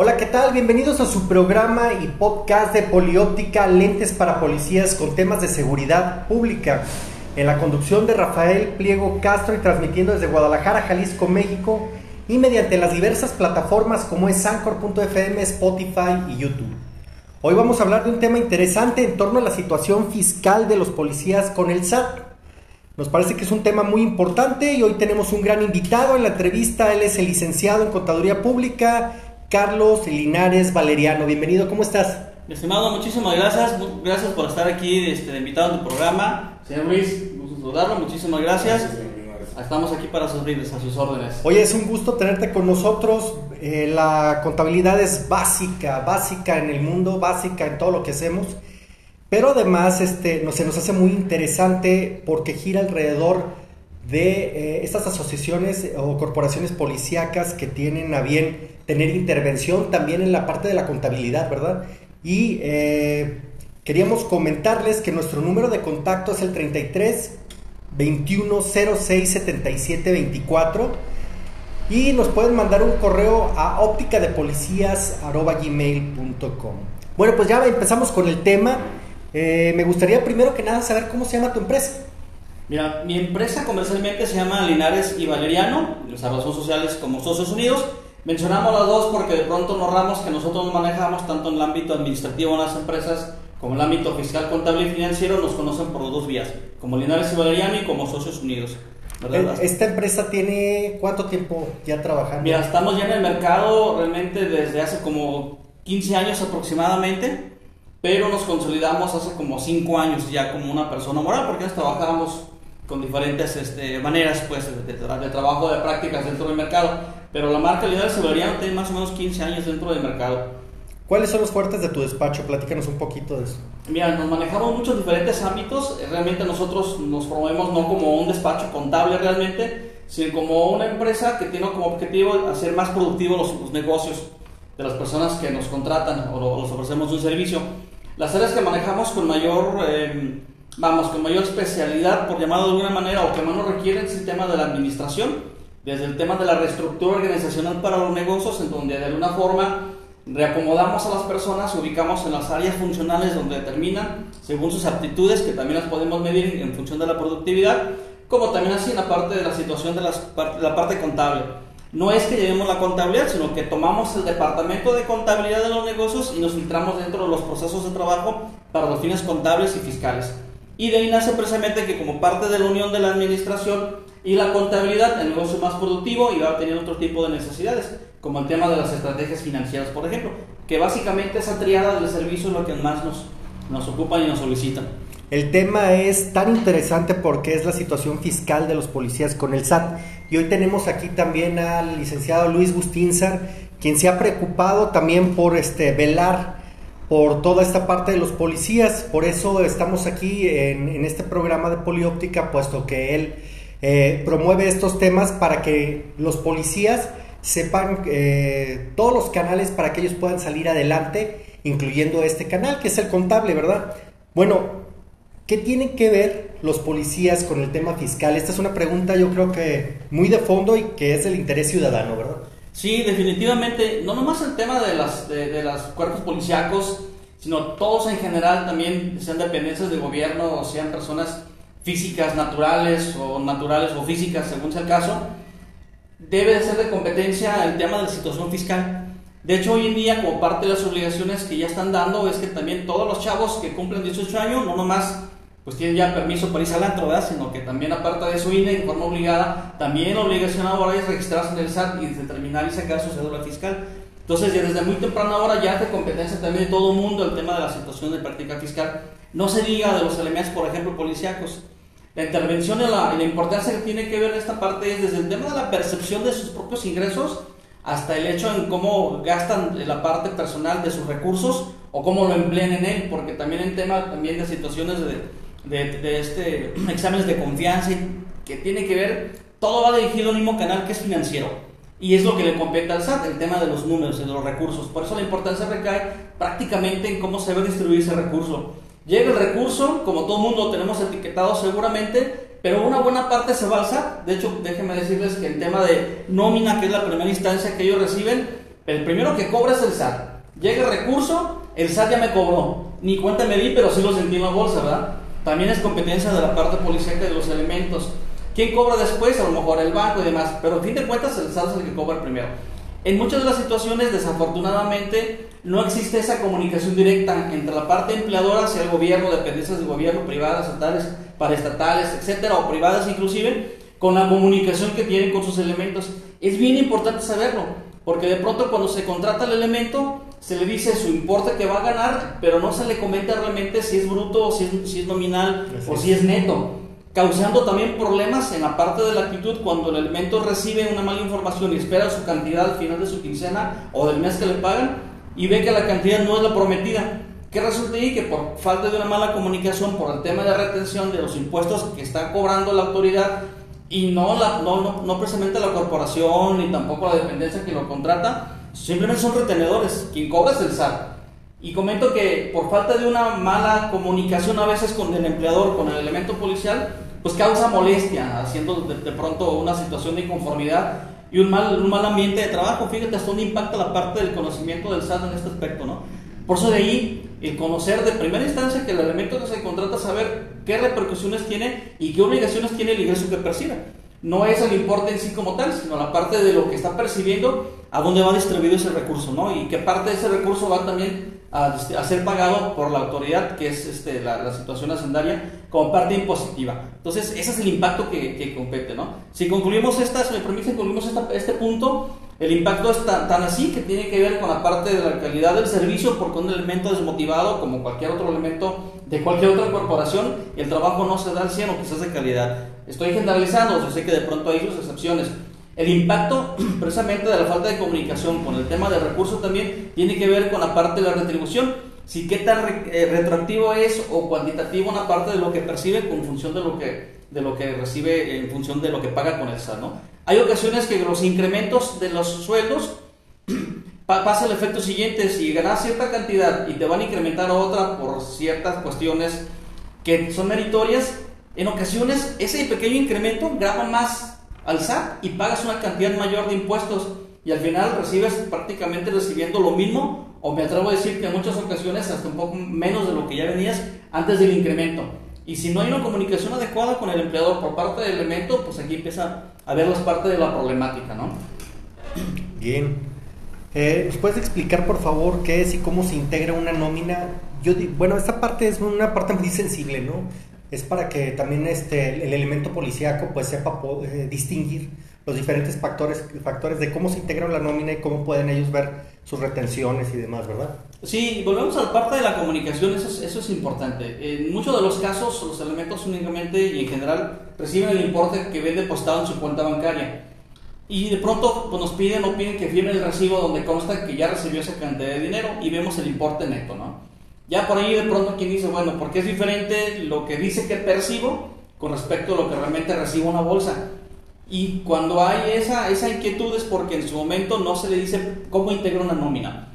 Hola, ¿qué tal? Bienvenidos a su programa y podcast de Polióptica Lentes para Policías con temas de seguridad pública. En la conducción de Rafael Pliego Castro y transmitiendo desde Guadalajara, Jalisco, México y mediante las diversas plataformas como es Anchor.fm, Spotify y YouTube. Hoy vamos a hablar de un tema interesante en torno a la situación fiscal de los policías con el SAT. Nos parece que es un tema muy importante y hoy tenemos un gran invitado en la entrevista. Él es el licenciado en Contaduría Pública, Carlos Linares Valeriano. Bienvenido, ¿cómo estás? Mi estimado, muchísimas gracias. Gracias por estar aquí este, invitado en tu programa. Señor Luis, gusto saludarlo, muchísimas gracias. Estamos aquí para servirles a sus órdenes. Oye, es un gusto tenerte con nosotros. Eh, la contabilidad es básica, básica en el mundo, básica en todo lo que hacemos. Pero además este, no, se nos hace muy interesante porque gira alrededor de eh, estas asociaciones o corporaciones policíacas que tienen a bien tener intervención también en la parte de la contabilidad, ¿verdad? Y eh, queríamos comentarles que nuestro número de contacto es el 33 21 06 77 24 y nos pueden mandar un correo a ópticadepolicías.gmail.com Bueno, pues ya empezamos con el tema. Eh, me gustaría primero que nada saber cómo se llama tu empresa. Mira, mi empresa comercialmente se llama Linares y Valeriano, las razón sociales como Socios Unidos. Mencionamos las dos porque de pronto nos ramos que nosotros manejamos tanto en el ámbito administrativo en las empresas como en el ámbito fiscal, contable y financiero nos conocen por dos vías, como Linares y Valeriano y como Socios Unidos. ¿verdad? ¿Esta empresa tiene cuánto tiempo ya trabajando? Mira, estamos ya en el mercado realmente desde hace como 15 años aproximadamente, pero nos consolidamos hace como 5 años ya como una persona moral, porque nos trabajábamos con diferentes este, maneras pues, de, de, trabajo, de prácticas dentro del mercado. Pero la marca Linares Severiano tiene más o menos 15 años dentro del mercado. ¿Cuáles son los fuertes de tu despacho? Platícanos un poquito de eso. Mira, nos manejamos muchos diferentes ámbitos. Realmente nosotros nos promovemos no como un despacho contable realmente, sino como una empresa que tiene como objetivo hacer más productivos los, negocios de las personas que nos contratan o los ofrecemos un servicio. Las áreas que manejamos con mayor, eh, vamos, con mayor especialidad, por llamarlo de alguna manera, o que más nos requieren es el tema de la administración desde el tema de la reestructura organizacional para los negocios, en donde de alguna forma reacomodamos a las personas, ubicamos en las áreas funcionales donde determinan, según sus aptitudes, que también las podemos medir en función de la productividad, como también así en la parte de la situación de las, la parte contable. No es que llevemos la contabilidad, sino que tomamos el departamento de contabilidad de los negocios y nos filtramos dentro de los procesos de trabajo para los fines contables y fiscales. Y de ahí nace precisamente que como parte de la unión de la administración y la contabilidad, el negocio más productivo y va a tener otro tipo de necesidades, como el tema de las estrategias financieras, por ejemplo, que básicamente esa triada del servicio es lo que más nos, nos ocupa y nos solicitan. El tema es tan interesante porque es la situación fiscal de los policías con el SAT. Y hoy tenemos aquí también al licenciado Luis Gustinzar, quien se ha preocupado también por este, velar por toda esta parte de los policías. Por eso estamos aquí en, este programa de Polióptica, puesto que él eh, promueve estos temas para que los policías sepan eh, todos los canales para que ellos puedan salir adelante, incluyendo este canal que es el contable, ¿verdad? Bueno, ¿qué tienen que ver los policías con el tema fiscal? Esta es una pregunta yo creo que muy de fondo y que es del interés ciudadano, ¿verdad? Sí, definitivamente, no nomás el tema de, las, de, de los cuerpos policíacos, sino todos en general también, sean dependencias del gobierno o sean personas físicas naturales o naturales o físicas, según sea el caso, debe de ser de competencia el tema de la situación fiscal. De hecho, hoy en día, como parte de las obligaciones que ya están dando, es que también todos los chavos que cumplen 18 años, no nomás pues tienen ya permiso para irse al antro, ¿verdad? Sino que también aparte de su INE, en forma obligada, también la obligación ahora es registrarse en el SAT y determinar y sacar su cédula fiscal. Entonces, ya desde muy temprana hora ya es de competencia también de todo el mundo el tema de la situación de práctica fiscal. No se diga de los elementos, por ejemplo, policíacos. La intervención y la, la, importancia que tiene que ver esta parte es desde el tema de la percepción de sus propios ingresos hasta el hecho en cómo gastan la parte personal de sus recursos o cómo lo emplean en él, porque también en tema también de situaciones de, de, este, exámenes de confianza que tiene que ver, todo va dirigido al mismo canal que es financiero. Y es lo que le compete al SAT, el tema de los números y de los recursos. Por eso la importancia recae prácticamente en cómo se debe distribuir ese recurso. Llega el recurso, como todo mundo tenemos etiquetado seguramente, pero una buena parte se va al SAT. De hecho, déjenme decirles que el tema de nómina, que es la primera instancia que ellos reciben, El primero que cobra es el SAT. Llega el recurso, el SAT ya me cobró. Ni cuenta me di, pero sí lo sentí en la bolsa, ¿verdad? También es competencia de la parte policial de los elementos. ¿Quién cobra después? A lo mejor el banco y demás. Pero a fin de cuentas el SAT es el que cobra primero. En muchas de las situaciones, desafortunadamente, no existe esa comunicación directa entre la parte empleadora hacia el gobierno, dependencias del gobierno, privadas, estatales, paraestatales, etcétera, o privadas inclusive, con la comunicación que tienen con sus elementos. Es bien importante saberlo, porque de pronto cuando se contrata el elemento, se le dice su importe que va a ganar, pero no se le comenta realmente si es bruto, o si es, si es nominal, o si es neto causando también problemas en la parte de la actitud cuando el elemento recibe una mala información y espera su cantidad al final de su quincena o del mes que le pagan y ve que la cantidad no es la prometida. ¿Qué resulta ahí? Que por falta de una mala comunicación, por el tema de retención de los impuestos que está cobrando la autoridad y no, la, no, no, precisamente la corporación ni tampoco la dependencia que lo contrata, simplemente son retenedores. Quien cobra es el SAT. Y comento que por falta de una mala comunicación a veces con el empleador, con el elemento policial, pues causa molestia, haciendo de, pronto una situación de inconformidad y un mal, un mal ambiente de trabajo. Fíjate hasta dónde impacta la parte del conocimiento del SAT en este aspecto, ¿no? Por eso de ahí, el conocer de primera instancia que el elemento que se contrata, saber qué repercusiones tiene y qué obligaciones tiene el ingreso que percibe. No es el importe en sí como tal, sino la parte de lo que está percibiendo, a dónde va distribuido ese recurso, ¿no? Y qué parte de ese recurso va también a, ser pagado por la autoridad, que es este, la, situación hacendaria, como parte impositiva. Entonces, ese es el impacto que, que compete, ¿no? Si concluimos esta, si me permiten, concluimos este punto, el impacto es tan, tan, así que tiene que ver con la parte de la calidad del servicio, porque un elemento desmotivado, como cualquier otro elemento de cualquier otra corporación, el trabajo no se da al 100 o quizás de calidad. Estoy generalizando, yo sé que de pronto hay sus excepciones, el impacto precisamente de la falta de comunicación con el tema del recurso también tiene que ver con la parte de la retribución. Si qué tan eh, retroactivo es o cuantitativo una parte de lo que percibe con función de lo que, de lo que recibe en función de lo que paga con el SAT. ¿no? Hay ocasiones que los incrementos de los sueldos pasa el efecto siguiente, si ganas cierta cantidad y te van a incrementar otra por ciertas cuestiones que son meritorias, en ocasiones ese pequeño incremento graba más al SAT y pagas una cantidad mayor de impuestos y al final recibes prácticamente recibiendo lo mismo o me atrevo a decir que en muchas ocasiones hasta un poco menos de lo que ya venías antes del incremento. Y si no hay una comunicación adecuada con el empleador por parte del elemento, pues aquí empieza a ver las partes de la problemática, ¿no? Bien. Eh, ¿Nos puedes explicar, por favor, qué es y cómo se integra una nómina? Yo, bueno, esta parte es una parte muy sensible, ¿no? es para que también este, el elemento policíaco pues sepa eh, distinguir los diferentes factores, factores de cómo se integra la nómina y cómo pueden ellos ver sus retenciones y demás, ¿verdad? Sí, volvemos a la parte de la comunicación, eso es, eso es importante. En muchos de los casos los elementos únicamente y en general reciben el importe que ven depositado en su cuenta bancaria. Y de pronto pues, nos piden o piden que firmen el recibo donde consta que ya recibió esa cantidad de dinero y vemos el importe neto, ¿no? Ya por ahí de pronto quien dice, bueno, porque es diferente lo que dice que percibo con respecto a lo que realmente recibo una bolsa. Y cuando hay esa, esa inquietud es porque en su momento no se le dice cómo integra una nómina.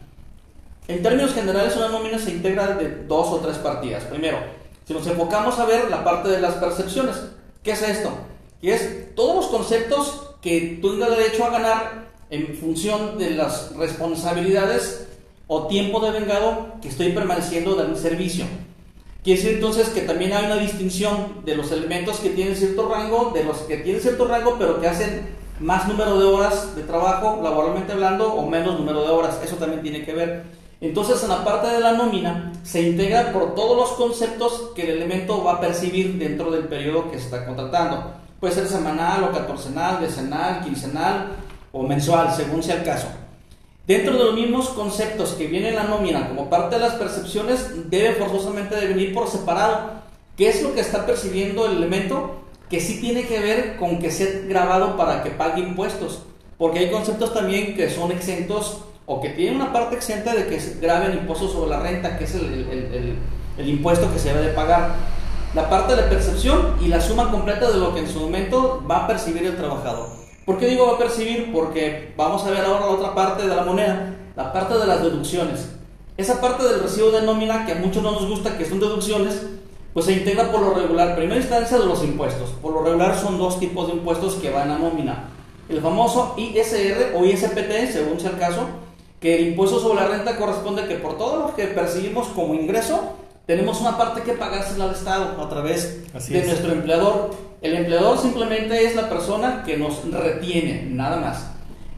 En términos generales, una nómina se integra de dos o tres partidas. Primero, si nos enfocamos a ver la parte de las percepciones, ¿qué es esto? Y es todos los conceptos que tú tengas derecho a ganar en función de las responsabilidades o tiempo de vengado que estoy permaneciendo en el servicio. Quiere decir entonces que también hay una distinción de los elementos que tienen cierto rango, de los que tienen cierto rango, pero que hacen más número de horas de trabajo, laboralmente hablando, o menos número de horas. Eso también tiene que ver. Entonces, en la parte de la nómina se integra por todos los conceptos que el elemento va a percibir dentro del periodo que se está contratando. Puede ser semanal o catorcenal, decenal, quincenal o mensual, según sea el caso. Dentro de los mismos conceptos que viene en la nómina como parte de las percepciones, debe forzosamente de venir por separado. ¿Qué es lo que está percibiendo el elemento? Que sí tiene que ver con que sea grabado para que pague impuestos. Porque hay conceptos también que son exentos o que tienen una parte exenta de que se graben impuestos sobre la renta, que es el, el impuesto que se debe de pagar. La parte de percepción y la suma completa de lo que en su momento va a percibir el trabajador. ¿Por qué digo va a percibir? Porque vamos a ver ahora la otra parte de la moneda, la parte de las deducciones. Esa parte del recibo de nómina que a muchos no nos gusta, que son deducciones, pues se integra por lo regular, primera instancia de los impuestos. Por lo regular son dos tipos de impuestos que van a nómina. El famoso ISR o ISPT, según sea el caso, que el impuesto sobre la renta corresponde que por todo lo que percibimos como ingreso, tenemos una parte que pagársela al Estado a través de nuestro empleador. El empleador simplemente es la persona que nos retiene, nada más.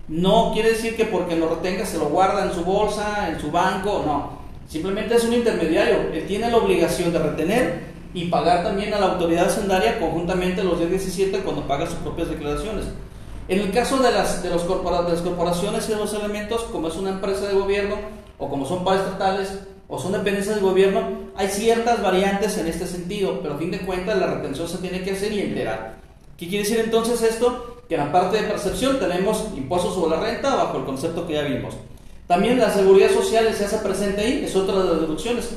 No quiere decir que porque lo retenga se lo guarda en su bolsa, en su banco, no. Simplemente es un intermediario. Él tiene la obligación de retener y pagar también a la autoridad hacendaria conjuntamente los días 17 cuando paga sus propias declaraciones. En el caso de las, de, los de las corporaciones y de los elementos, como es una empresa de gobierno o como son paraestatales, o son dependencias del gobierno, hay ciertas variantes en este sentido, pero a fin de cuentas la retención se tiene que hacer y enterar. ¿Qué quiere decir entonces esto? Que en la parte de percepción tenemos impuestos sobre la renta bajo el concepto que ya vimos. También la seguridad social se hace presente ahí, es otra de las deducciones.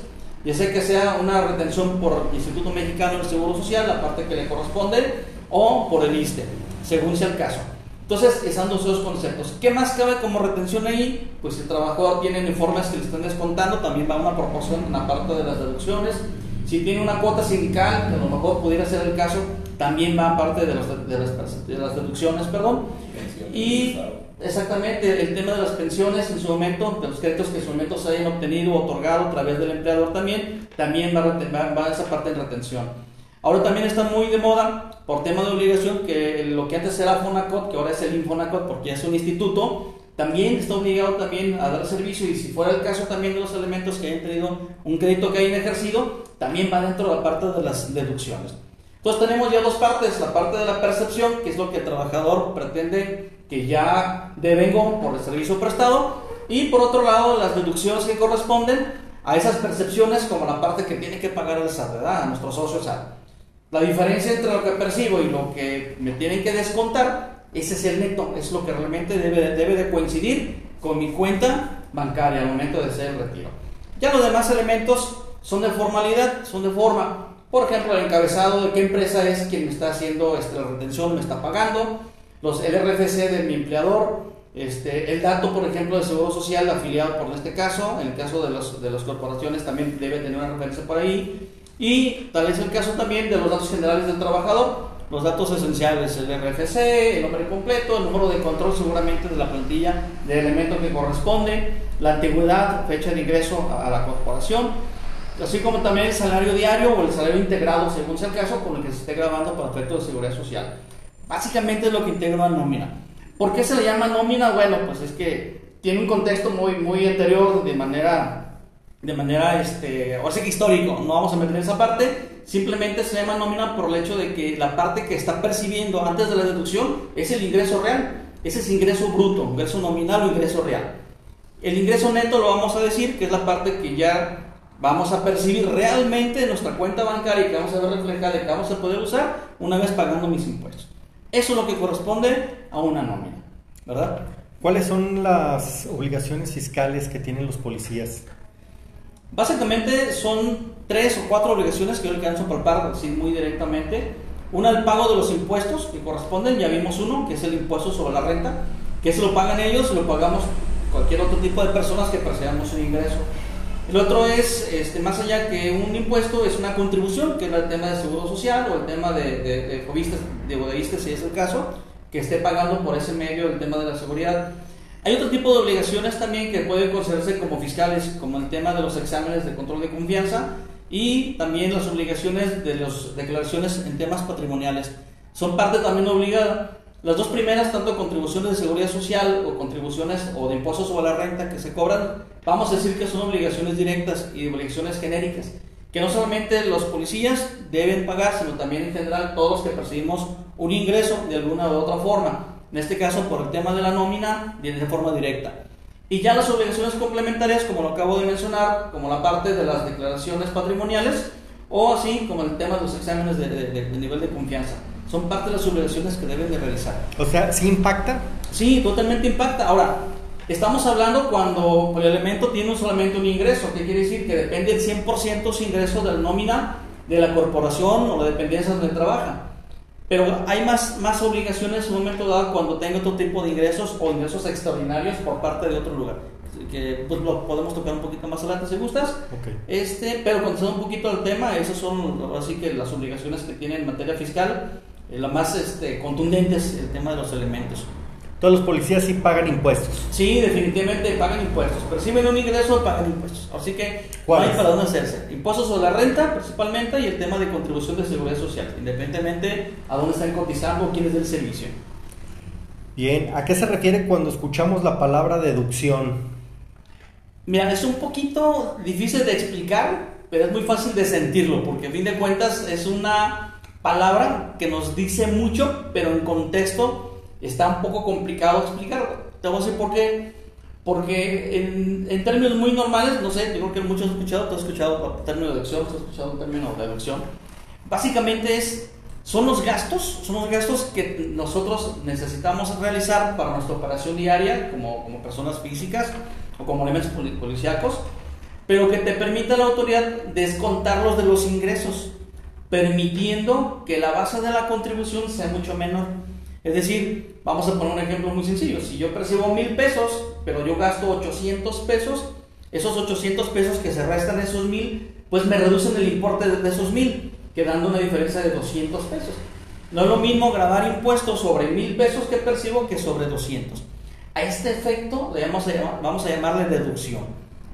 Ya sea que sea una retención por Instituto Mexicano del Seguro Social, la parte que le corresponde, o por el ISTE, según sea el caso. Entonces, están dos conceptos. ¿Qué más cabe como retención ahí? Pues si el trabajador tiene informes que le están descontando, también va una proporción en la parte de las deducciones. Si tiene una cuota sindical, que a lo mejor pudiera ser el caso, también va parte de, de, las, de las, deducciones, perdón. Y exactamente el tema de las pensiones en su momento, de los créditos que en su momento se hayan obtenido o otorgado a través del empleador también, también va, va, va esa parte en retención. Ahora también está muy de moda, por tema de obligación, que lo que antes era Fonacot, que ahora es el Infonacot porque es un instituto, también está obligado también a dar servicio y si fuera el caso también de los elementos que hayan tenido un crédito que hayan ejercido, también va dentro de la parte de las deducciones. Entonces tenemos ya dos partes, la parte de la percepción, que es lo que el trabajador pretende que ya devengo por el servicio prestado, y por otro lado las deducciones que corresponden a esas percepciones como la parte que tiene que pagar el SAT, A nuestros socios SAT. La diferencia entre lo que percibo y lo que me tienen que descontar, ese es el neto, es lo que realmente debe, debe de coincidir con mi cuenta bancaria al momento de hacer el retiro. Ya los demás elementos son de formalidad, son de forma. Por ejemplo, el encabezado de qué empresa es quien me está haciendo la retención, me está pagando, los, el RFC de mi empleador, este, el dato, por ejemplo, de seguro social afiliado por este caso, en el caso de, los, de las corporaciones también debe tener una referencia por ahí, y tal es el caso también de los datos generales del trabajador, los datos esenciales, el RFC, el nombre completo, el número de control seguramente de la plantilla de elemento que corresponde, la antigüedad, fecha de ingreso a la corporación, así como también el salario diario o el salario integrado, según sea el caso, con el que se esté grabando para efectos de seguridad social. Básicamente es lo que integra la nómina. ¿Por qué se le llama nómina? Bueno, pues es que tiene un contexto muy, muy anterior de manera de manera, este, ahora sí que histórico, no vamos a meter esa parte, simplemente se llama nómina por el hecho de que la parte que está percibiendo antes de la deducción es el ingreso real, ese es ingreso bruto, ingreso nominal o ingreso real. El ingreso neto lo vamos a decir que es la parte que ya vamos a percibir realmente en nuestra cuenta bancaria y que vamos a ver reflejada y que vamos a poder usar una vez pagando mis impuestos. Eso es lo que corresponde a una nómina, ¿verdad? ¿Cuáles son las obligaciones fiscales que tienen los policías? Básicamente son tres o cuatro obligaciones que yo alcanzo a palpar así muy directamente. Una, el pago de los impuestos que corresponden, ya vimos uno, que es el impuesto sobre la renta, que se lo pagan ellos lo pagamos cualquier otro tipo de personas que percibamos un ingreso. El otro es, este, más allá que un impuesto, es una contribución, que es el tema de seguro social o el tema de, de, de, de si es el caso, que esté pagando por ese medio el tema de la seguridad. Hay otro tipo de obligaciones también que pueden considerarse como fiscales, como el tema de los exámenes de control de confianza y también las obligaciones de las declaraciones en temas patrimoniales. Son parte también obligada. Las dos primeras, tanto contribuciones de seguridad social o contribuciones o de impuestos sobre la renta que se cobran, vamos a decir que son obligaciones directas y obligaciones genéricas, que no solamente los policías deben pagar, sino también en general todos los que percibimos un ingreso de alguna u otra forma en este caso por el tema de la nómina, de forma directa. Y ya las obligaciones complementarias, como lo acabo de mencionar, como la parte de las declaraciones patrimoniales, o así como el tema de los exámenes de, nivel de confianza. Son parte de las obligaciones que deben de realizar. O sea, ¿sí impacta? Sí, totalmente impacta. Ahora, estamos hablando cuando el elemento tiene solamente un ingreso. ¿Qué quiere decir? Que depende el 100% su ingreso de la nómina de la corporación o la dependencia donde trabaja. Pero hay más, más obligaciones en un momento dado cuando tenga otro tipo de ingresos o ingresos extraordinarios por parte de otro lugar. Que pues, lo podemos tocar un poquito más adelante si gustas. Este, pero contestando un poquito al tema, esas son así que las obligaciones que tiene en materia fiscal. Eh, la más este, contundente es el tema de los elementos. Todos los policías sí pagan impuestos. Sí, definitivamente pagan impuestos. Perciben un ingreso, pagan impuestos. Así que no hay para dónde hacerse. Impuestos sobre la renta, principalmente, y el tema de contribución de seguridad social, independientemente a dónde están cotizando o quién es del servicio. Bien, ¿a qué se refiere cuando escuchamos la palabra deducción? Mira, es un poquito difícil de explicar, pero es muy fácil de sentirlo, porque a fin de cuentas es una palabra que nos dice mucho, pero en contexto está un poco complicado explicarlo. Te voy a decir por qué. Porque en, en, términos muy normales, no sé, digo que muchos han escuchado, tú has escuchado término de deducción, tú has escuchado el término de deducción. Básicamente es, son los gastos, son los gastos que nosotros necesitamos realizar para nuestra operación diaria como, como personas físicas o como elementos policíacos, pero que te permita la autoridad descontarlos de los ingresos, permitiendo que la base de la contribución sea mucho menor. Es decir, vamos a poner un ejemplo muy sencillo. Si yo percibo mil pesos, pero yo gasto 800 pesos, esos 800 pesos que se restan esos mil, pues me reducen el importe de esos mil, quedando una diferencia de 200 pesos. No es lo mismo grabar impuestos sobre mil pesos que percibo que sobre 200. A este efecto le vamos a, vamos a llamarle deducción.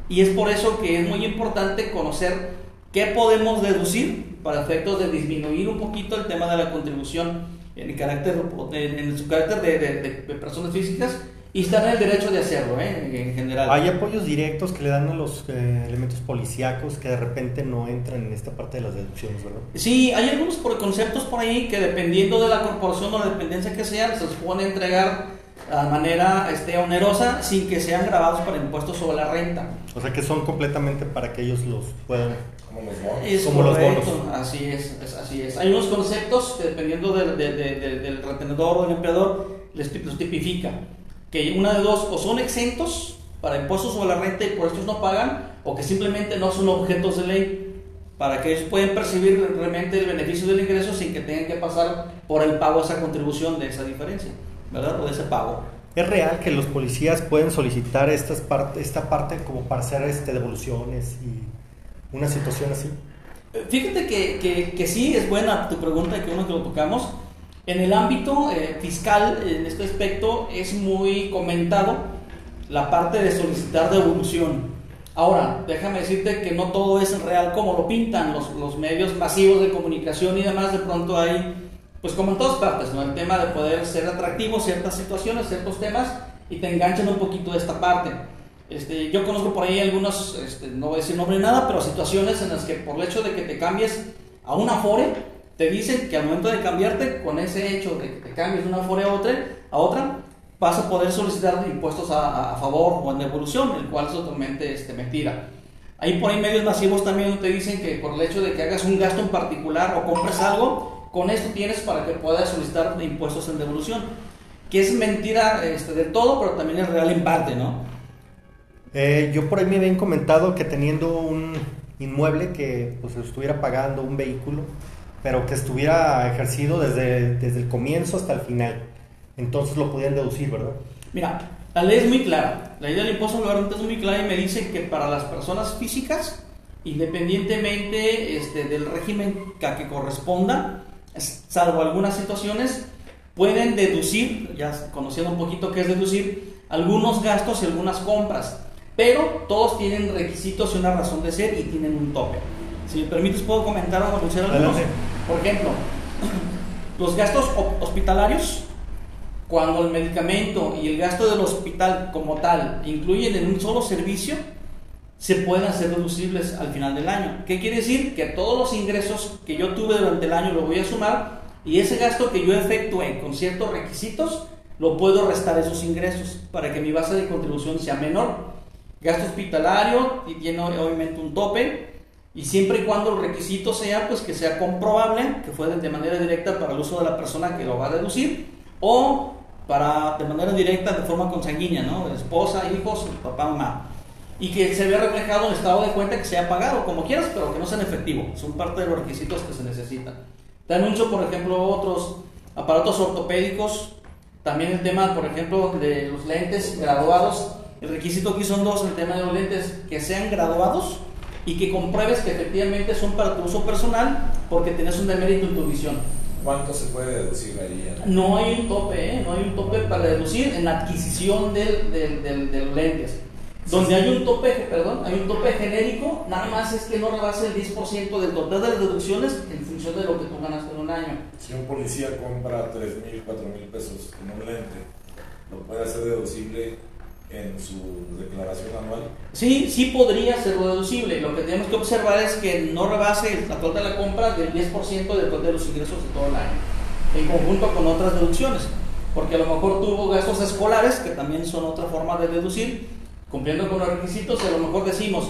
Y es por eso que es muy importante conocer qué podemos deducir para efectos de disminuir un poquito el tema de la contribución en, carácter, en, su carácter de, personas físicas y están en el derecho de hacerlo, ¿eh? en general. Hay apoyos directos que le dan a los eh, elementos policíacos que de repente no entran en esta parte de las deducciones, ¿verdad? Sí, hay algunos por conceptos por ahí que dependiendo de la corporación o la dependencia que sea, se les puede entregar de manera este, onerosa sin que sean grabados para impuestos sobre la renta. O sea que son completamente para que ellos los puedan como los bonos. Así es, así es. Hay unos conceptos que dependiendo del, del retenedor o del empleador, les, los tipifica. Que una de dos, o son exentos para impuestos sobre la renta y por estos no pagan, o que simplemente no son objetos de ley para que ellos puedan percibir realmente el beneficio del ingreso sin que tengan que pasar por el pago de esa contribución de esa diferencia, ¿verdad? O de ese pago. ¿Es real que los policías pueden solicitar estas esta parte como para hacer este, devoluciones y una situación así? Fíjate que, que, sí, es buena tu pregunta, que uno que lo tocamos. En el ámbito eh, fiscal, en este aspecto, es muy comentado la parte de solicitar devolución. Ahora, déjame decirte que no todo es real como lo pintan los, los medios masivos de comunicación y demás. De pronto hay, pues como en todas partes, ¿no? el tema de poder ser atractivo, ciertas situaciones, ciertos temas, y te enganchan un poquito de esta parte. Este, yo conozco por ahí algunos, este, no voy a decir nombre ni nada, pero situaciones en las que por el hecho de que te cambies a una Afore, te dicen que al momento de cambiarte, con ese hecho de que te cambies de una Afore a otra, a otra vas a poder solicitar impuestos a, favor o en devolución, el cual es totalmente este, mentira. Hay por ahí medios masivos también te dicen que por el hecho de que hagas un gasto en particular o compres algo, con esto tienes para que puedas solicitar impuestos en devolución. Que es mentira este, de todo, pero también es real en parte, ¿no? Eh, yo por ahí me habían comentado que teniendo un inmueble que pues estuviera pagando un vehículo, pero que estuviera ejercido desde, desde el comienzo hasta el final. Entonces lo podían deducir, ¿verdad? Mira, la ley es muy clara. La ley del impuesto sobre la renta es muy clara y me dice que para las personas físicas, independientemente este, del régimen a que corresponda, salvo algunas situaciones, pueden deducir, ya conociendo un poquito qué es deducir, algunos gastos y algunas compras pero todos tienen requisitos y una razón de ser y tienen un tope. Si me permites, puedo comentar o anunciar algunos. Por ejemplo, los gastos hospitalarios, cuando el medicamento y el gasto del hospital como tal incluyen en un solo servicio, se pueden hacer deducibles al final del año. ¿Qué quiere decir? Que todos los ingresos que yo tuve durante el año lo voy a sumar y ese gasto que yo efectué con ciertos requisitos lo puedo restar esos ingresos para que mi base de contribución sea menor. Gasto hospitalario tiene obviamente un tope y siempre y cuando el requisito sea pues que sea comprobable, que fue de manera directa para el uso de la persona que lo va a deducir o para de manera directa de forma consanguínea, ¿no? Esposa, hijos, papá, mamá. Y que se vea reflejado en estado de cuenta que se haya pagado, como quieras, pero que no sea en efectivo. Son parte de los requisitos que se necesitan. Te anuncio, por ejemplo, otros aparatos ortopédicos. También el tema, por ejemplo, de los lentes graduados el requisito aquí son dos, el tema de los lentes, que sean graduados y que compruebes que efectivamente son para tu uso personal porque tienes un demérito en tu visión. ¿Cuánto se puede deducir ahí? No hay un tope, ¿eh? no hay un tope para deducir en la adquisición del, del, del, de los lentes. Donde hay un tope, perdón, hay un tope genérico, nada más es que no rebase el 10% del total de las deducciones en función de lo que tú ganaste en un año. Si un policía compra 3 mil, 4 mil pesos en un lente, ¿lo puede hacer deducible en su declaración anual? Sí, sí podría ser deducible. Lo que tenemos que observar es que no rebase la total de la compra del 10% del total de los ingresos de todo el año, en conjunto con otras deducciones. Porque a lo mejor tuvo gastos escolares, que también son otra forma de deducir, cumpliendo con los requisitos, y a lo mejor decimos,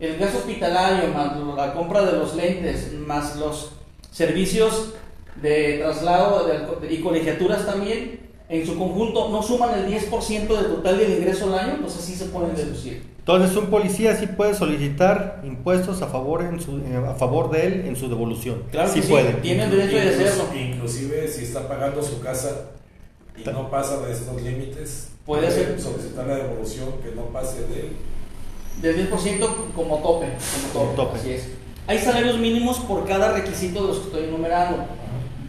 el gasto hospitalario, más la compra de los lentes, más los servicios de traslado y colegiaturas también, en su conjunto no suman el 10% del total del ingreso al año, entonces sí se pueden deducir. Entonces un policía sí puede solicitar impuestos a favor en su, eh, a favor de él en su devolución. Claro sí, sí puede. Tiene el derecho de hacerlo. Inclusive si está pagando su casa y no pasa de estos límites, puede, solicitar la devolución que no pase de del 10% como tope, como tope, tope. Así es. Hay salarios mínimos por cada requisito de los que estoy enumerando.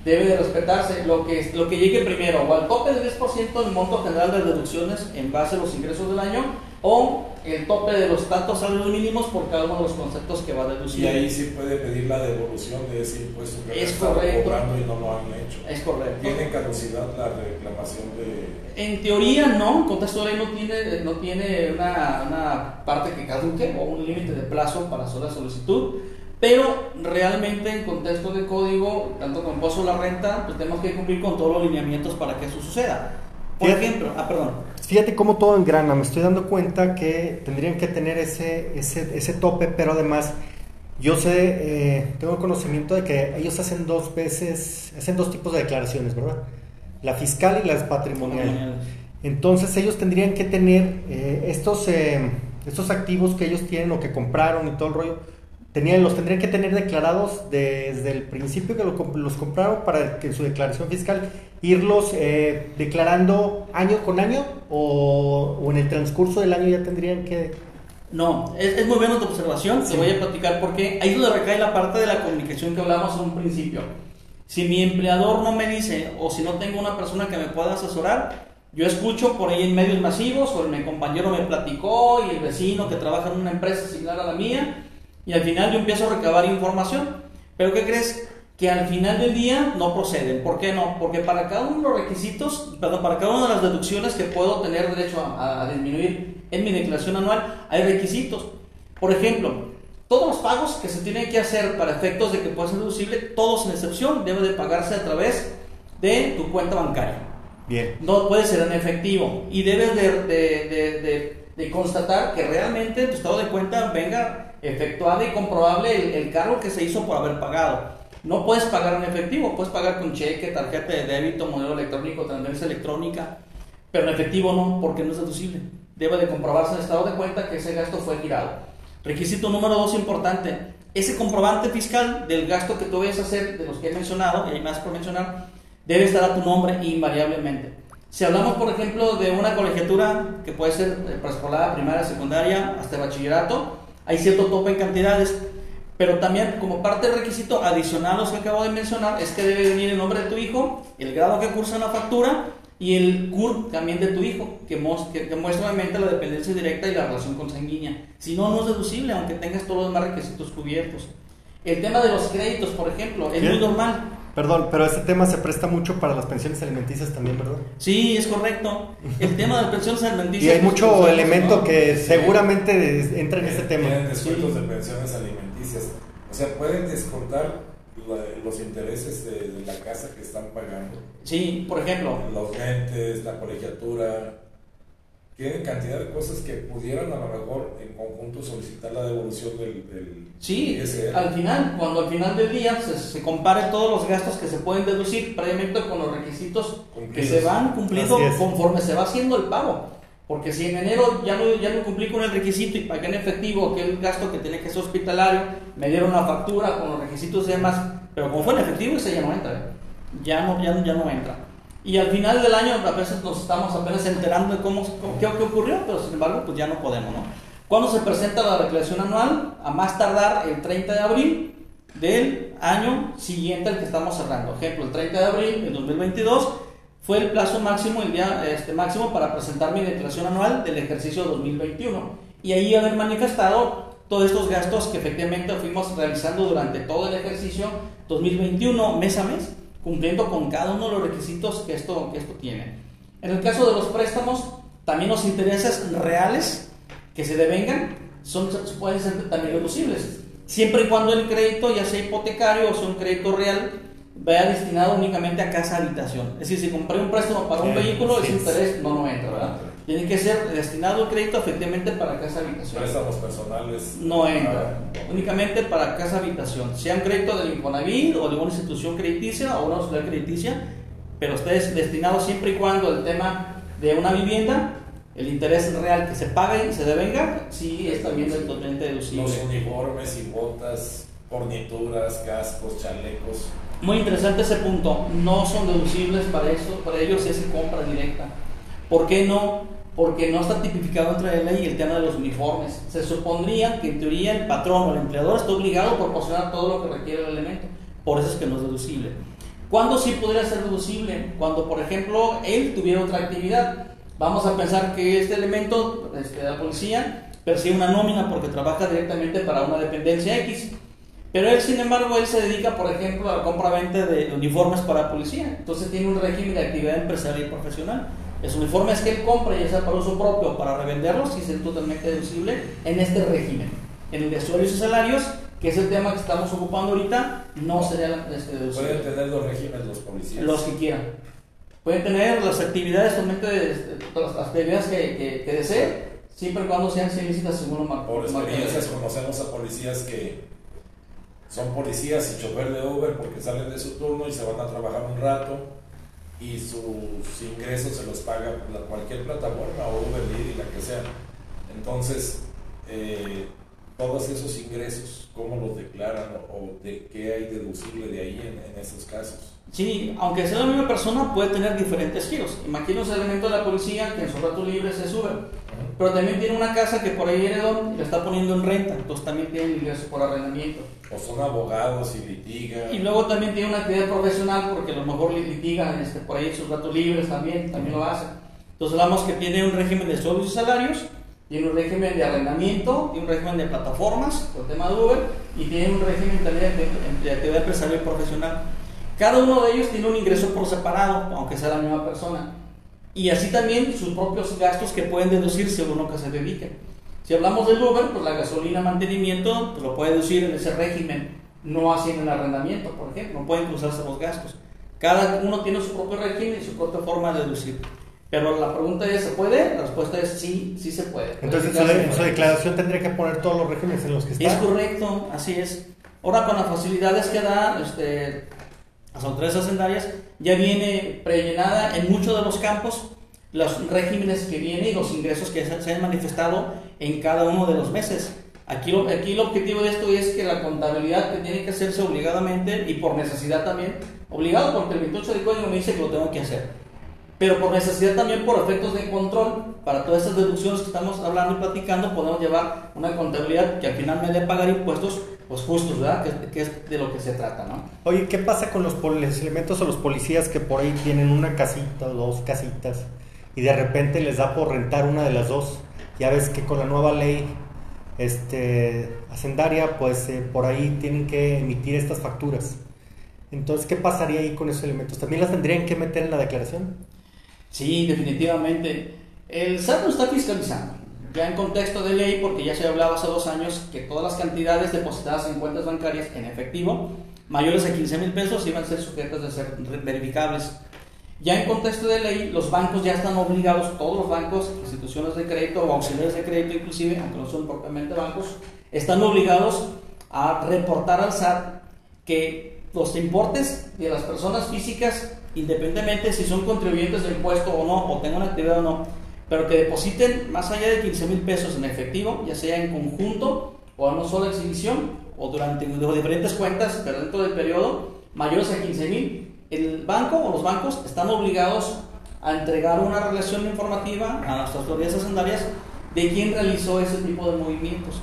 Debe de respetarse lo que, lo que llegue primero, o al tope del 10% del monto general de deducciones en base a los ingresos del año, o el tope de los tantos salarios mínimos por cada uno de los conceptos que va a deducir. Y ahí sí puede pedir la devolución de ese impuesto que es correcto. cobrando y no lo han hecho. Es correcto. ¿Tiene caducidad la reclamación de...? En teoría no, contexto de ley no tiene, no tiene una, una parte que caduque o un límite de plazo para hacer la solicitud pero realmente en contexto de código, tanto con impuesto la renta, pues tenemos que cumplir con todos los lineamientos para que eso suceda. Por ejemplo, ah, perdón. Fíjate cómo todo engrana, me estoy dando cuenta que tendrían que tener ese, ese, ese tope, pero además yo sé, eh, tengo conocimiento de que ellos hacen dos veces, hacen dos tipos de declaraciones, ¿verdad? La fiscal y la patrimonial. Entonces ellos tendrían que tener eh, estos, eh, estos activos que ellos tienen o que compraron y todo el rollo, tenían, los tendrían que tener declarados desde el principio que los compraron para que su declaración fiscal irlos eh, declarando año con año o, en el transcurso del año ya tendrían que... No, es, muy buena tu observación, te voy a platicar porque ahí es donde recae la parte de la comunicación que hablamos en un principio. Si mi empleador no me dice o si no tengo una persona que me pueda asesorar, yo escucho por ahí en medios masivos o mi compañero me platicó y el vecino que trabaja en una empresa similar a la mía, y al final yo empiezo a recabar información. Pero ¿qué crees? Que al final del día no proceden. ¿Por qué no? Porque para cada uno de los requisitos, perdón, para cada una de las deducciones que puedo tener derecho a, disminuir en mi declaración anual, hay requisitos. Por ejemplo, todos los pagos que se tienen que hacer para efectos de que pueda ser deducible, todos sin excepción, deben de pagarse a través de tu cuenta bancaria. Bien. No puede ser en efectivo. Y debes de, de, de constatar que realmente tu estado de cuenta venga efectuada y comprobable el, cargo que se hizo por haber pagado. No puedes pagar en efectivo, puedes pagar con cheque, tarjeta de débito, modelo electrónico, transferencia electrónica, pero en efectivo no, porque no es deducible. Debe de comprobarse en el estado de cuenta que ese gasto fue girado. Requisito número dos importante, ese comprobante fiscal del gasto que tú vayas a hacer, de los que he mencionado, y hay más por mencionar, debe estar a tu nombre invariablemente. Si hablamos, por ejemplo, de una colegiatura que puede ser preescolar, primaria, secundaria, hasta bachillerato, hay cierto tope en cantidades, pero también como parte del requisito adicional a los que acabo de mencionar es que debe venir el nombre de tu hijo, el grado que cursa en la factura y el CUR también de tu hijo, que, muestra obviamente la dependencia directa y la relación consanguínea. Si no, no es deducible, aunque tengas todos los demás requisitos cubiertos. El tema de los créditos, por ejemplo, es muy normal. Perdón, pero este tema se presta mucho para las pensiones alimenticias también, ¿verdad? Sí, es correcto. El tema de las pensiones alimenticias. Y hay mucho elemento que seguramente entra en este tema. Tienen descuentos de pensiones alimenticias. O sea, pueden descontar los intereses de, de, la casa que están pagando. Sí, por ejemplo. Los lentes, la colegiatura, tienen cantidad de cosas que pudieran a lo mejor en conjunto solicitar la devolución del... del sí, al final, cuando al final del día se, se, compare todos los gastos que se pueden deducir previamente con los requisitos que se van cumpliendo conforme se va haciendo el pago. Porque si en enero ya no, ya no cumplí con el requisito y pagué en efectivo aquel gasto que tiene que ser hospitalario, me dieron una factura con los requisitos y demás, pero como fue en efectivo, ese ya no entra. ¿eh? Ya no, ya, ya no entra. Y al final del año a veces nos estamos apenas enterando de cómo, qué, qué, ocurrió, pero sin embargo pues ya no podemos, ¿no? ¿Cuándo se presenta la declaración anual? A más tardar el 30 de abril del año siguiente al que estamos cerrando. Ejemplo, el 30 de abril del 2022 fue el plazo máximo, el día este, máximo para presentar mi declaración anual del ejercicio 2021 y ahí haber manifestado todos estos gastos que efectivamente fuimos realizando durante todo el ejercicio 2021 mes a mes, cumpliendo con cada uno de los requisitos que esto, que esto tiene. En el caso de los préstamos, también los intereses reales que se devengan son, pueden ser también reducibles, siempre y cuando el crédito, ya sea hipotecario o sea un crédito real, vaya destinado únicamente a casa habitación. Es decir, si compré un préstamo para un vehículo, ese interés no, no entra, ¿verdad? Tiene que ser destinado el crédito efectivamente para casa habitación. Préstamos personales. No entra. Únicamente para casa habitación. Sea un crédito del Infonavit o de una institución crediticia o una sociedad crediticia, pero ustedes destinados siempre y cuando el tema de una vivienda, el interés real que se pague y se devenga, sí es también totalmente deducible. Los uniformes y botas, fornituras, cascos, chalecos. Muy interesante ese punto. No son deducibles para eso, para ellos es compra directa. ¿Por qué no? Porque no está tipificado dentro de ley el tema de los uniformes. Se supondría que en teoría el patrón o el empleador está obligado a proporcionar todo lo que requiere el elemento. Por eso es que no es deducible. ¿Cuándo sí podría ser deducible? Cuando, por ejemplo, él tuviera otra actividad. Vamos a pensar que este elemento este, la policía percibe una nómina porque trabaja directamente para una dependencia X. Pero él, sin embargo, él se dedica, por ejemplo, a la compra-venta de uniformes para policía. Entonces tiene un régimen de actividad empresarial y profesional. Los uniformes que él compra, ya sea para uso propio o para revenderlos, sí es totalmente deducible en este régimen. En el de sueldos y salarios, que es el tema que estamos ocupando ahorita, no sería este, deducible. Pueden tener los regímenes los policías. Los que quieran. Pueden tener las actividades totalmente, las actividades que, que, deseen, siempre y cuando sean ilícitas según lo Por experiencias conocemos a policías que son policías y chofer de Uber porque salen de su turno y se van a trabajar un rato y sus ingresos se los paga cualquier plataforma o Uber y la que sea. Entonces, eh, todos esos ingresos, ¿cómo los declaran o, de qué hay deducible de ahí en, en, esos casos? Sí, aunque sea la misma persona, puede tener diferentes giros. Imagínense el elemento de la policía que en su rato libre se sube, pero también tiene una casa que por ahí heredó y la está poniendo en renta, entonces también tiene ingresos por arrendamiento. O son abogados y litigan. Y luego también tiene una actividad profesional porque a lo mejor litigan este, por ahí en sus ratos libres también, también lo hacen. Entonces hablamos que tiene un régimen de sueldos y salarios tiene un régimen de arrendamiento, tiene un régimen de plataformas, por tema de Uber, y tiene un régimen también de, actividad empresarial y profesional. Cada uno de ellos tiene un ingreso por separado, aunque sea la misma persona. Y así también sus propios gastos que pueden deducir según lo que se dedique. Si hablamos del Uber, pues la gasolina, mantenimiento, pues lo puede deducir en ese régimen, no así en el arrendamiento, por ejemplo, no pueden cruzarse los gastos. Cada uno tiene su propio régimen y su propia forma de deducir. Pero la pregunta es, ¿se puede? La respuesta es sí, sí se puede. Entonces, en su, declaración tendría que poner todos los regímenes en los que está. Es correcto, así es. Ahora, con las facilidades que da este, las autoridades hacendarias, ya viene prellenada en muchos de los campos los regímenes que vienen y los ingresos que se, han manifestado en cada uno de los meses. Aquí, aquí el objetivo de esto es que la contabilidad que tiene que hacerse obligadamente y por necesidad también, obligado porque el 28 de código me dice que lo tengo que hacer pero por necesidad también por efectos de control, para todas estas deducciones que estamos hablando y platicando, podemos llevar una contabilidad que al final me dé pagar impuestos pues justos, ¿verdad? Que, es de lo que se trata, ¿no? Oye, ¿qué pasa con los, elementos o los policías que por ahí tienen una casita o dos casitas y de repente les da por rentar una de las dos? Ya ves que con la nueva ley este, hacendaria, pues eh, por ahí tienen que emitir estas facturas. Entonces, ¿qué pasaría ahí con esos elementos? ¿También las tendrían que meter en la declaración? Sí, definitivamente. El SAT no está fiscalizando, ya en contexto de ley, porque ya se hablaba hace dos años que todas las cantidades depositadas en cuentas bancarias en efectivo, mayores a 15 mil pesos, iban a ser sujetas de ser verificables. Ya en contexto de ley, los bancos ya están obligados, todos los bancos, instituciones de crédito o auxiliares de crédito inclusive, aunque no son propiamente bancos, están obligados a reportar al SAT que los importes de las personas físicas independientemente si son contribuyentes de impuesto o no, o tengan actividad o no, pero que depositen más allá de 15 mil pesos en efectivo, ya sea en conjunto o a una sola exhibición, o durante diferentes cuentas, pero dentro del periodo, mayores a 15 mil, el banco o los bancos están obligados a entregar una relación informativa a las autoridades hacendarias de quién realizó ese tipo de movimientos.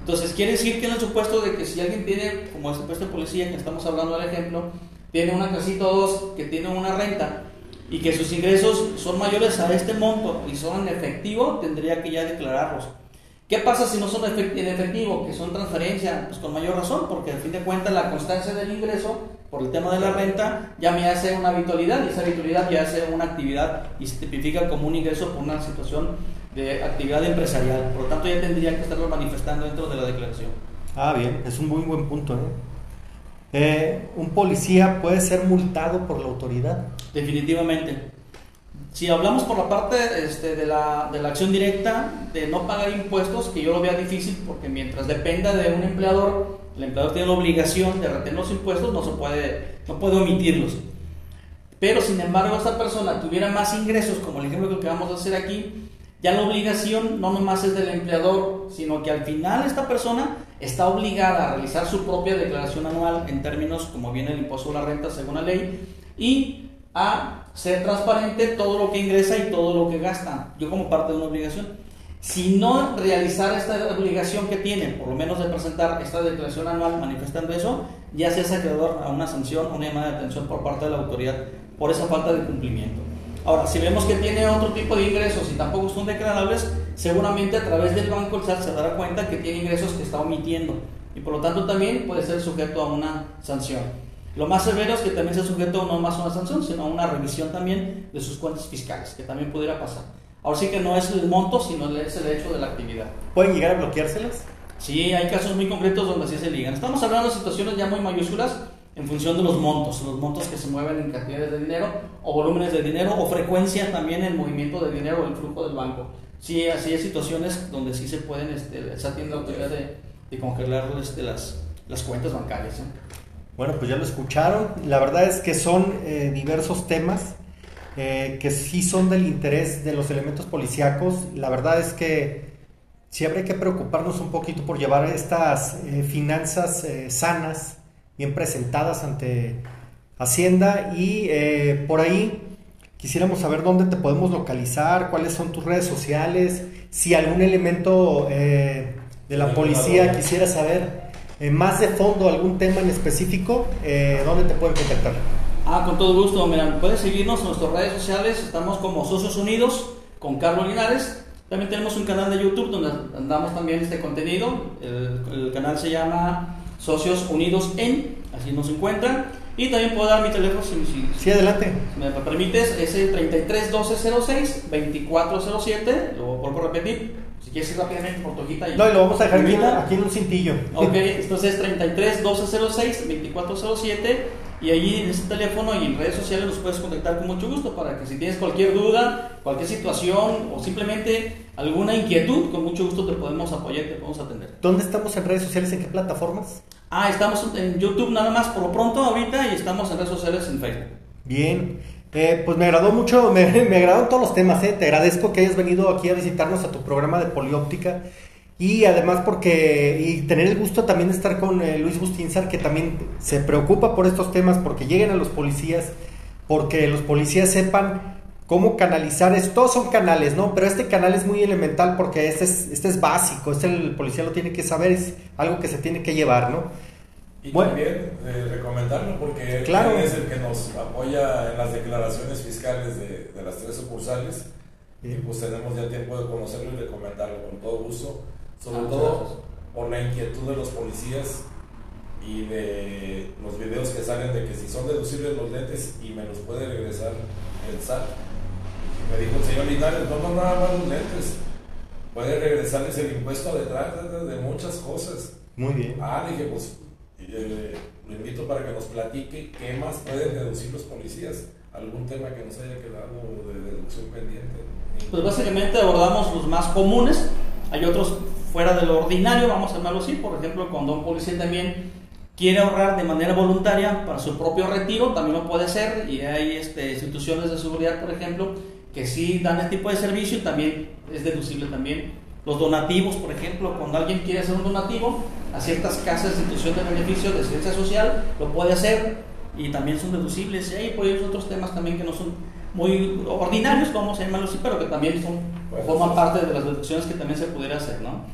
Entonces, quiere decir que en el supuesto de que si alguien tiene, como el supuesto de policía, que estamos hablando del ejemplo, tiene una casita o dos que tiene una renta y que sus ingresos son mayores a este monto y son en efectivo, tendría que ya declararlos. ¿Qué pasa si no son en efectivo, que son transferencia? Pues con mayor razón, porque al fin de cuentas la constancia del ingreso por el tema de la renta ya me hace una habitualidad y esa habitualidad ya hace una actividad y se tipifica como un ingreso por una situación de actividad empresarial. Por lo tanto ya tendría que estarlo manifestando dentro de la declaración. Ah, bien, es un muy buen punto. ¿eh? Eh, ¿Un policía puede ser multado por la autoridad? Definitivamente. Si hablamos por la parte este, de, la, de, la, acción directa, de no pagar impuestos, que yo lo vea difícil, porque mientras dependa de un empleador, el empleador tiene la obligación de retener los impuestos, no, se puede, no puede omitirlos. Pero sin embargo, esta persona tuviera más ingresos, como el ejemplo que vamos a hacer aquí, ya la obligación no nomás es del empleador, sino que al final esta persona está obligada a realizar su propia declaración anual en términos como viene el impuesto a la renta según la ley y a ser transparente todo lo que ingresa y todo lo que gasta, yo como parte de una obligación. Si no realizar esta obligación que tiene, por lo menos de presentar esta declaración anual manifestando eso, ya se hace acreedor a una sanción, una llamada de atención por parte de la autoridad por esa falta de cumplimiento. Ahora, si vemos que tiene otro tipo de ingresos y tampoco son declarables, seguramente a través del banco el SAT se dará cuenta que tiene ingresos que está omitiendo y por lo tanto también puede ser sujeto a una sanción. Lo más severo es que también se sujeto no más a una sanción, sino a una revisión también de sus cuentas fiscales, que también pudiera pasar. Ahora sí que no es el monto, sino es el hecho de la actividad. ¿Pueden llegar a bloqueárselas? Sí, hay casos muy concretos donde así se ligan. Estamos hablando de situaciones ya muy mayúsculas en función de los montos, los montos que se mueven en cantidades de dinero o volúmenes de dinero o frecuencia también el movimiento de dinero o el flujo del banco. Sí, así hay situaciones donde sí se pueden, este, esa tiene la autoridad de, de congelar este, las, las cuentas bancarias. ¿eh? Bueno, pues ya lo escucharon. La verdad es que son eh, diversos temas eh, que sí son del interés de los elementos policíacos. La verdad es que siempre hay que preocuparnos un poquito por llevar estas eh, finanzas sanas, bien presentadas ante Hacienda y por ahí quisiéramos saber dónde te podemos localizar, cuáles son tus redes sociales, si algún elemento de la policía quisiera saber eh, más de fondo algún tema en específico, eh, ¿dónde te pueden contactar? Ah, con todo gusto. Mira, puedes seguirnos en nuestras redes sociales. Estamos como Socios Unidos con Carlos Linares. También tenemos un canal de YouTube donde andamos también este contenido. El, canal se llama Socios Unidos en, así nos encuentran. Y también puedo dar mi teléfono si, si, sí, adelante. Si me permites, es el 33 1206 2407. Lo vuelvo a repetir. Si quieres ir rápidamente por tu hojita. Y no, y lo vamos a dejar aquí, en un cintillo. Ok, entonces 33 1206 2407 y allí en este teléfono y en redes sociales nos puedes contactar con mucho gusto para que si tienes cualquier duda, cualquier situación o simplemente alguna inquietud, con mucho gusto te podemos apoyar y te podemos atender. ¿Dónde estamos en redes sociales? ¿En qué plataformas? Ah, estamos en YouTube nada más por lo pronto ahorita y estamos en redes sociales en Facebook. Bien. Eh, pues me agradó mucho, me, me agradaron todos los temas, eh. te agradezco que hayas venido aquí a visitarnos a tu programa de polióptica y además porque, y tener el gusto también de estar con eh, Luis Bustinzar, que también se preocupa por estos temas, porque lleguen a los policías, porque los policías sepan cómo canalizar, es, todos son canales, ¿no? Pero este canal es muy elemental porque este es, este es básico, este el policía lo tiene que saber, es algo que se tiene que llevar, ¿no? Y también eh, recomendarlo porque claro. él es el que nos apoya en las declaraciones fiscales de, de las tres sucursales. Y pues tenemos ya tiempo de conocerlo y recomendarlo con todo gusto. Sobre ah, todo por la inquietud de los policías y de los videos que salen de que si son deducibles los lentes y me los puede regresar el SAT. Me dijo el señor Linares, no, no, nada más los lentes. Puede regresarles el impuesto detrás de, de muchas cosas. Muy bien. Ah, dije, pues eh, lo invito para que nos platique qué más pueden deducir los policías, algún tema que nos haya quedado de deducción pendiente. Pues básicamente abordamos los más comunes, hay otros fuera de lo ordinario, vamos a llamarlo así, por ejemplo, cuando un policía también quiere ahorrar de manera voluntaria para su propio retiro, también lo puede hacer, y hay este, instituciones de seguridad, por ejemplo, que sí dan este tipo de servicio y también es deducible también los donativos, por ejemplo, cuando alguien quiere hacer un donativo a ciertas casas de institución de beneficio de ciencia social, lo puede hacer y también son deducibles. Y hay pues, otros temas también que no son muy ordinarios, vamos a llamarlo así, pero que también son, forman parte de las deducciones que también se pudiera hacer, ¿no?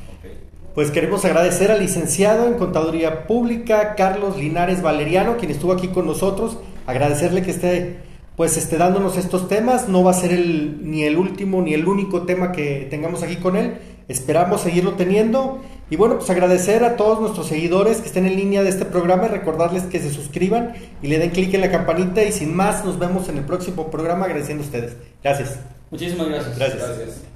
pues queremos agradecer al licenciado en Contaduría Pública, Carlos Linares Valeriano, quien estuvo aquí con nosotros. Agradecerle que esté pues esté dándonos estos temas. No va a ser el, ni el último ni el único tema que tengamos aquí con él. Esperamos seguirlo teniendo. Y bueno, pues agradecer a todos nuestros seguidores que estén en línea de este programa y recordarles que se suscriban y le den clic en la campanita. Y sin más, nos vemos en el próximo programa agradeciendo a ustedes. Gracias. Muchísimas gracias. Gracias. Gracias.